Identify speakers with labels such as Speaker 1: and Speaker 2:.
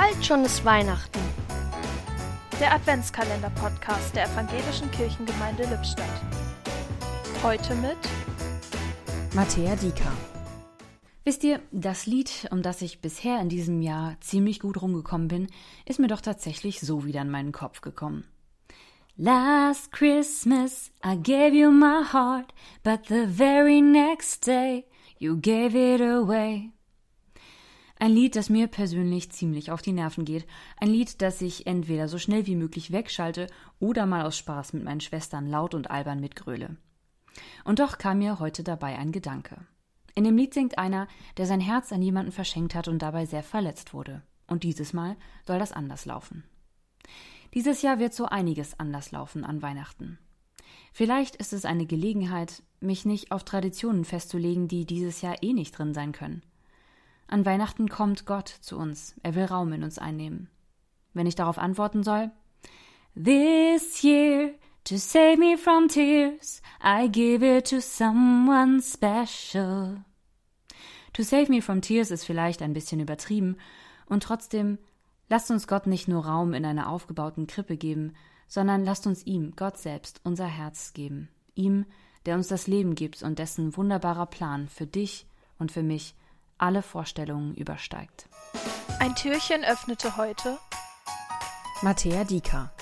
Speaker 1: Bald schon ist Weihnachten.
Speaker 2: Der Adventskalender-Podcast der Evangelischen Kirchengemeinde Lippstadt. Heute mit
Speaker 3: Matthäa Dieker. Wisst ihr, das Lied, um das ich bisher in diesem Jahr ziemlich gut rumgekommen bin, ist mir doch tatsächlich so wieder in meinen Kopf gekommen. Last Christmas I gave you my heart, but the very next day you gave it away. Ein Lied, das mir persönlich ziemlich auf die Nerven geht. Ein Lied, das ich entweder so schnell wie möglich wegschalte oder mal aus Spaß mit meinen Schwestern laut und albern mitgröle. Und doch kam mir heute dabei ein Gedanke. In dem Lied singt einer, der sein Herz an jemanden verschenkt hat und dabei sehr verletzt wurde. Und dieses Mal soll das anders laufen. Dieses Jahr wird so einiges anders laufen an Weihnachten. Vielleicht ist es eine Gelegenheit, mich nicht auf Traditionen festzulegen, die dieses Jahr eh nicht drin sein können. An Weihnachten kommt Gott zu uns, er will Raum in uns einnehmen. Wenn ich darauf antworten soll, This year, to save me from tears, I give it to someone special. To save me from tears ist vielleicht ein bisschen übertrieben, und trotzdem lasst uns Gott nicht nur Raum in einer aufgebauten Krippe geben, sondern lasst uns ihm, Gott selbst, unser Herz geben. Ihm, der uns das Leben gibt und dessen wunderbarer Plan für dich und für mich alle Vorstellungen übersteigt.
Speaker 2: Ein Türchen öffnete heute
Speaker 3: Matthäa Dieker